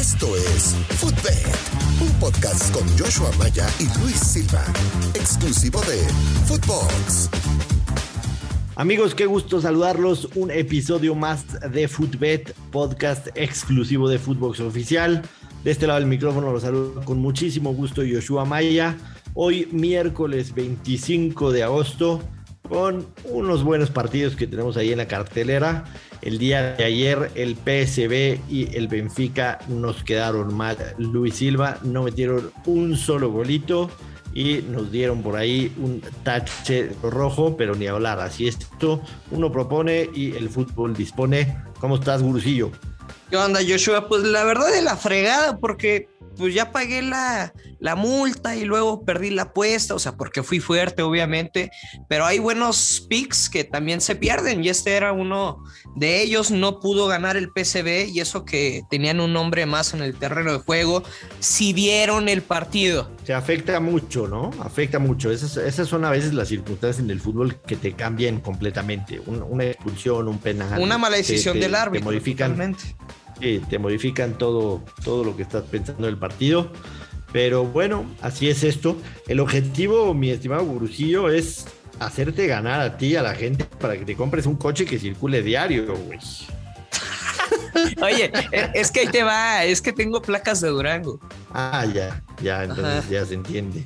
Esto es Footbed, un podcast con Joshua Maya y Luis Silva, exclusivo de Footbox. Amigos, qué gusto saludarlos. Un episodio más de Footbet, podcast exclusivo de Footbox Oficial. De este lado del micrófono los saludo con muchísimo gusto Joshua Maya. Hoy miércoles 25 de agosto con unos buenos partidos que tenemos ahí en la cartelera. El día de ayer el PSB y el Benfica nos quedaron mal. Luis Silva no metieron un solo golito y nos dieron por ahí un tache rojo, pero ni hablar. Así es esto, uno propone y el fútbol dispone. ¿Cómo estás, Gurusillo? ¿Qué onda, Joshua? Pues la verdad es la fregada, porque pues ya pagué la, la multa y luego perdí la apuesta, o sea, porque fui fuerte, obviamente, pero hay buenos picks que también se pierden y este era uno de ellos, no pudo ganar el PCB y eso que tenían un nombre más en el terreno de juego, si vieron el partido. Se afecta mucho, ¿no? Afecta mucho. Esas, esas son a veces las circunstancias en el fútbol que te cambian completamente. una expulsión, un penal. Una mala decisión del árbitro. Te modifican te modifican todo, todo lo que estás pensando del partido. Pero bueno, así es esto. El objetivo, mi estimado Gurusillo, es hacerte ganar a ti, a la gente, para que te compres un coche que circule diario, güey. Oye, es que ahí te va, es que tengo placas de Durango. Ah, ya, ya, entonces ya se entiende.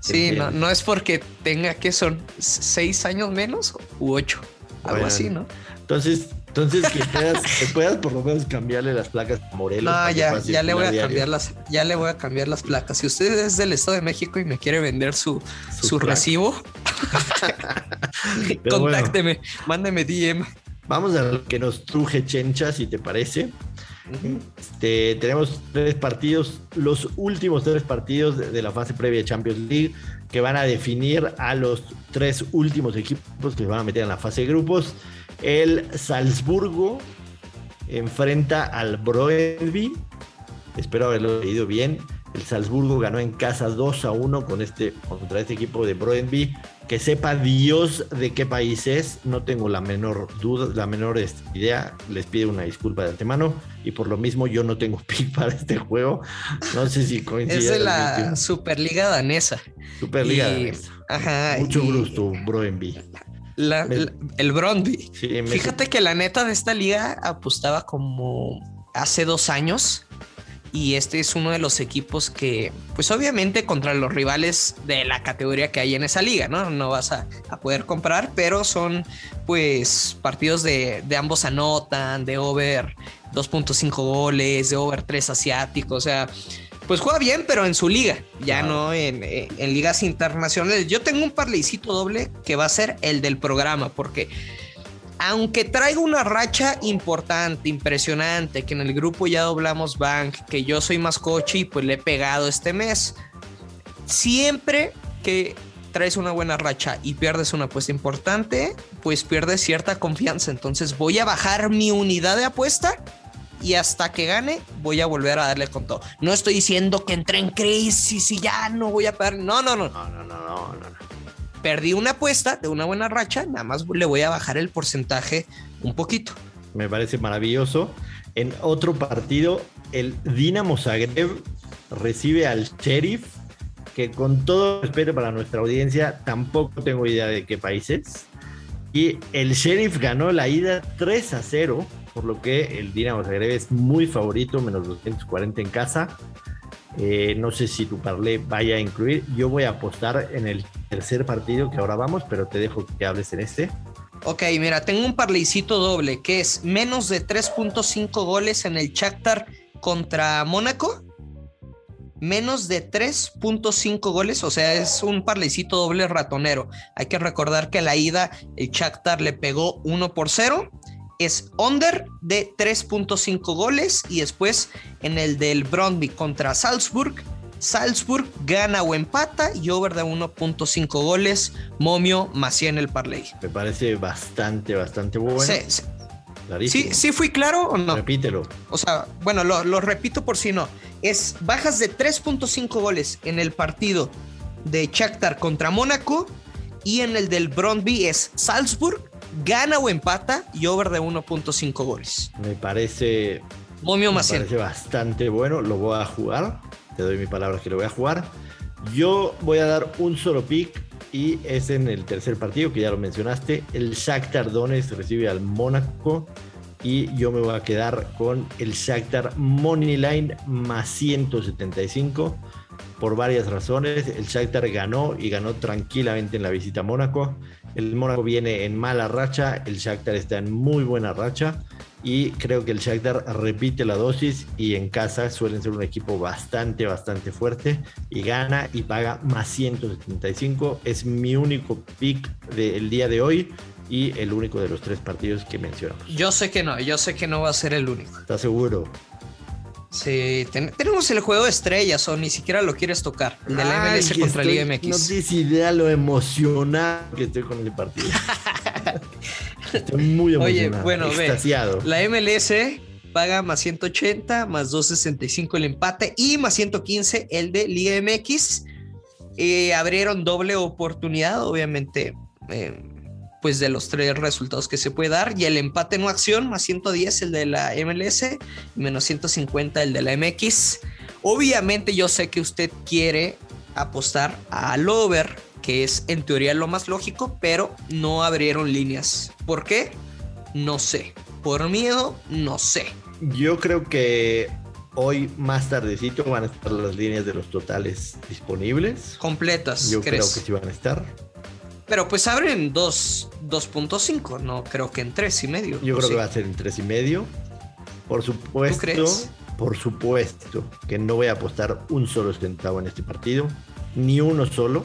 sí, No, no es porque tenga que son seis años menos u ocho, algo así, ¿no? Entonces, entonces, que puedas, por lo menos cambiarle las placas a Morelos. No, ya, ya le voy a cambiar las, ya le voy a cambiar las placas. Si usted es del Estado de México y me quiere vender su, su, recibo, contácteme, mándeme DM. Vamos a lo que nos truje Chencha, si te parece. Este, tenemos tres partidos, los últimos tres partidos de, de la fase previa de Champions League que van a definir a los tres últimos equipos que se van a meter en la fase de grupos. El Salzburgo enfrenta al Broenby. Espero haberlo leído bien. El Salzburgo ganó en casa 2 a 1 con este, contra este equipo de Broenby. Que sepa Dios de qué país es, no tengo la menor duda, la menor idea. Les pido una disculpa de antemano. Y por lo mismo, yo no tengo pick para este juego. No sé si coincide. Es de la Superliga Danesa. Superliga Danesa. Ajá. Mucho gusto, Broenby el Brondby. Fíjate que la neta de esta liga apostaba como hace dos años. Y este es uno de los equipos que, pues obviamente contra los rivales de la categoría que hay en esa liga, ¿no? No vas a, poder comprar, pero son pues partidos de, de ambos anotan, de over 2.5 goles, de over 3 asiáticos, o sea, pues juega bien, pero en su liga, ya no en, ligas internacionales. Yo tengo un parleycito doble que va a ser el del programa, porque aunque traigo una racha importante, impresionante, que en el grupo ya doblamos Bank, que yo soy más coche y pues le he pegado este mes, siempre que traes una buena racha y pierdes una apuesta importante, pues pierdes cierta confianza. Entonces voy a bajar mi unidad de apuesta y hasta que gane voy a volver a darle con todo. No estoy diciendo que entré en crisis y ya no voy a perder. No, no, no. No, no, no, no, no. Perdí una apuesta de una buena racha, nada más le voy a bajar el porcentaje un poquito. Me parece maravilloso. En otro partido, el Dinamo Zagreb recibe al Sheriff, que con todo respeto para nuestra audiencia, tampoco tengo idea de qué país es. Y el Sheriff ganó la ida 3 a 0 por lo que el Dinamo Zagreb es muy favorito, menos 240 en casa. Eh, no sé si tu parlé vaya a incluir. Yo voy a apostar en el tercer partido que ahora vamos, pero te dejo que hables en este. Ok, mira, tengo un parleycito doble que es menos de 3.5 goles en el Shakhtar contra Mónaco. Menos de 3.5 goles, o sea, es un parleycito doble ratonero. Hay que recordar que la ida el Shakhtar le pegó 1 por 0 es under de 3.5 goles y después en el del Brondby contra Salzburg, Salzburg gana o empata y over de 1.5 goles, momio más en el parlay. Me parece bastante, bastante bueno. Sí, sí, fui claro o no? Repítelo. O sea, bueno, lo, lo repito por si no. Es bajas de 3.5 goles en el partido de Shakhtar contra Mónaco y en el del Brondby es Salzburg gana o empata y over de 1.5 goles. Me parece Momio Me 100. parece bastante bueno, lo voy a jugar. Te doy mi palabra que lo voy a jugar. Yo voy a dar un solo pick y es en el tercer partido que ya lo mencionaste. El Shakhtar Donetsk recibe al Mónaco y yo me voy a quedar con el Shakhtar Moneyline más 175 por varias razones. El Shakhtar ganó y ganó tranquilamente en la visita a Mónaco. El Mónaco viene en mala racha, el Shakhtar está en muy buena racha y creo que el Shakhtar repite la dosis y en casa suelen ser un equipo bastante, bastante fuerte y gana y paga más 175. Es mi único pick del día de hoy y el único de los tres partidos que mencionamos. Yo sé que no, yo sé que no va a ser el único. ¿Estás seguro? Sí, ten- tenemos el juego de estrellas o ni siquiera lo quieres tocar. El de la Ay, MLS contra estoy- Liga MX. No tienes idea lo emocionado que estoy con el partido. estoy muy Oye, emocionado. bueno, ve. La MLS paga más 180, más 265 el empate y más 115 el de Liga MX. Eh, abrieron doble oportunidad, obviamente, eh, pues de los tres resultados que se puede dar. Y el empate no acción, más 110 el de la MLS y menos 150 el de la MX. Obviamente yo sé que usted quiere apostar al over, que es en teoría lo más lógico, pero no abrieron líneas. ¿Por qué? No sé. Por miedo, no sé. Yo creo que hoy más tardecito van a estar las líneas de los totales disponibles. Completas, Yo ¿crees? creo que sí van a estar. Pero pues abren dos- 2.5, no creo que en tres y medio. Yo ¿o creo sí? que va a ser en tres y medio. Por supuesto, crees? por supuesto que no voy a apostar un solo centavo en este partido, ni uno solo,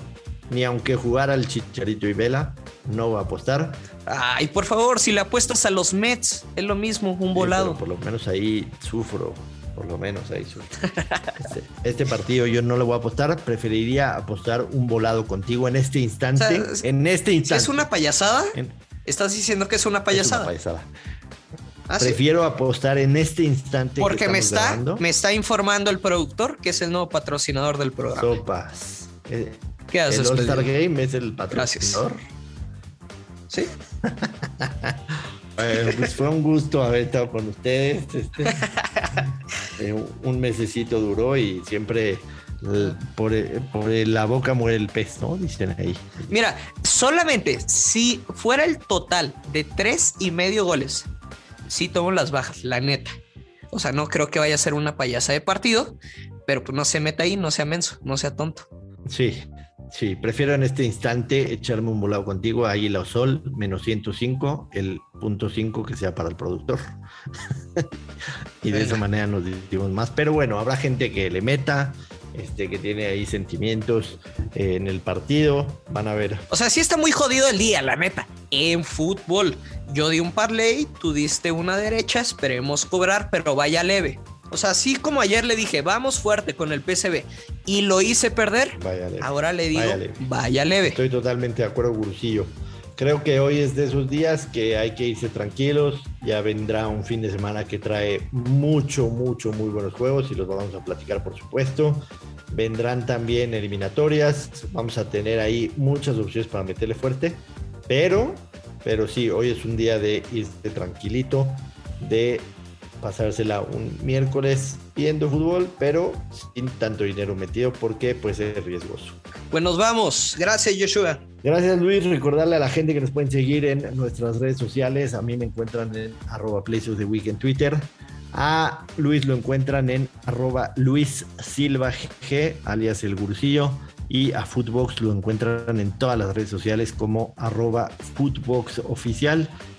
ni aunque jugara el Chicharito y Vela, no voy a apostar. Ay, por favor, si le apuestas a los Mets, es lo mismo, un Sí, volado. por lo menos ahí sufro. Por lo menos ahí. Este, este partido yo no le voy a apostar. Preferiría apostar un volado contigo en este instante. O sea, es- en este instante. es una payasada, En- estás diciendo que es una es una payasada. payasada. ¿Ah, sí? Prefiero apostar en este instante. que Porque me está, grabando. me está informando el productor que es el nuevo patrocinador del programa. Sopas. Eh, ¿Qué El haces, All-Star Pedro? Game es el patrocinador. ¿Sí? Eh, pues fue un gusto haber estado con ustedes. este. Eh, un mesecito duró y siempre eh, por, eh, por la boca muere el pez, ¿no? Dicen ahí. Mira, solamente si fuera el total de tres y medio goles, sí tomo las bajas, la neta. O sea, no creo que vaya a ser una payasa de partido, pero pues no se meta ahí, no sea menso, no sea tonto. Sí, sí, prefiero en este instante echarme un volado contigo, Águila o Sol, menos 105, el punto 5 que sea para el productor. y de Venga. esa manera nos dividimos más. Pero bueno, habrá gente que le meta, este, que tiene ahí sentimientos eh, en el partido. Van a ver. O sea, sí está muy jodido el día, la neta. En fútbol, yo di un parlay, tú diste una derecha, esperemos cobrar, pero vaya leve. O sea, así como ayer le dije, vamos fuerte con el PCB y lo hice perder, Vaya leve. ahora le digo, Vaya leve. vaya leve. Estoy totalmente de acuerdo, Gurusillo. Creo que hoy es de esos días que hay que irse tranquilos. Ya vendrá un fin de semana que trae mucho, mucho, muy buenos juegos y los vamos a platicar, por supuesto. Vendrán también eliminatorias. Vamos a tener ahí muchas opciones para meterle fuerte. Pero, pero sí, hoy es un día de irse tranquilito, de pasársela un miércoles viendo fútbol, pero sin tanto dinero metido porque pues es riesgoso. Pues nos vamos. Gracias, Joshua. Gracias Luis, recordarle a la gente que nos pueden seguir en nuestras redes sociales. A mí me encuentran en arroba Places of the Week en Twitter. A Luis lo encuentran en arroba Luis Silva G, alias El Gursillo. Y a Footbox lo encuentran en todas las redes sociales como arroba.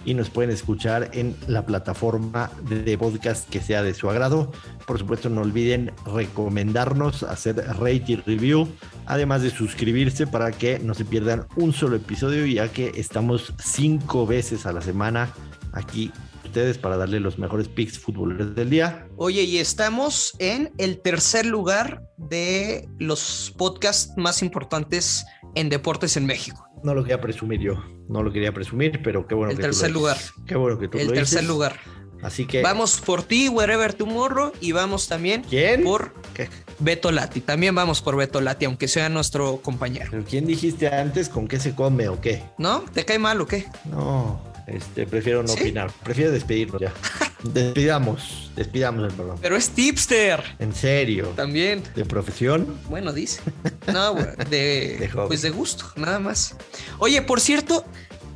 Y nos pueden escuchar en la plataforma de podcast que sea de su agrado. Por supuesto, no olviden recomendarnos, hacer rate review, además de suscribirse para que no se pierdan un solo episodio, ya que estamos cinco veces a la semana aquí ustedes para darle los mejores picks futboleros del día. Oye, y estamos en el tercer lugar de los podcasts más importantes en deportes en México. No lo quería presumir yo, no lo quería presumir, pero qué bueno El que tú lo tercer dices. lugar. Qué bueno que tú el lo tercer dices. lugar. Así que Vamos por ti, wherever tomorrow, y vamos también ¿Quién? por ¿Qué? Beto Lati. También vamos por Beto Lati, aunque sea nuestro compañero. ¿Pero ¿Quién dijiste antes con qué se come o qué? ¿No? ¿Te cae mal o qué? No, este, prefiero no ¿Sí? opinar, prefiero despedirnos ya. Despidamos, despidamos el programa. Pero es tipster. En serio. También. ¿De profesión? Bueno, dice. No, de, pues de gusto, nada más. Oye, por cierto,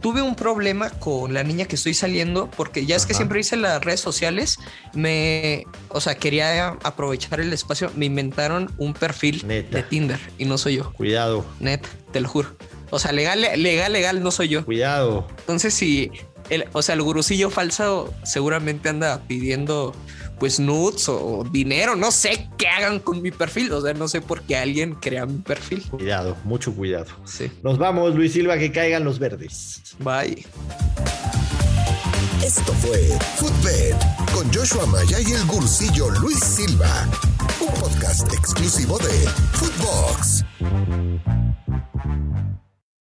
tuve un problema con la niña que estoy saliendo porque ya es que siempre hice las redes sociales, me, o sea, quería aprovechar el espacio, me inventaron un perfil de Tinder y no soy yo. Cuidado. Net, te lo juro. O sea, legal, legal, legal, no soy yo. Cuidado. Entonces, si, el, o sea, el gurucillo falso seguramente anda pidiendo pues nudes o dinero, no sé qué hagan con mi perfil, o sea, no sé por qué alguien crea mi perfil. Cuidado, mucho cuidado. Sí. Nos vamos, Luis Silva, que caigan los verdes. Bye. Esto fue Footbed con Joshua Maya y el gursillo Luis Silva, un podcast exclusivo de Footbox.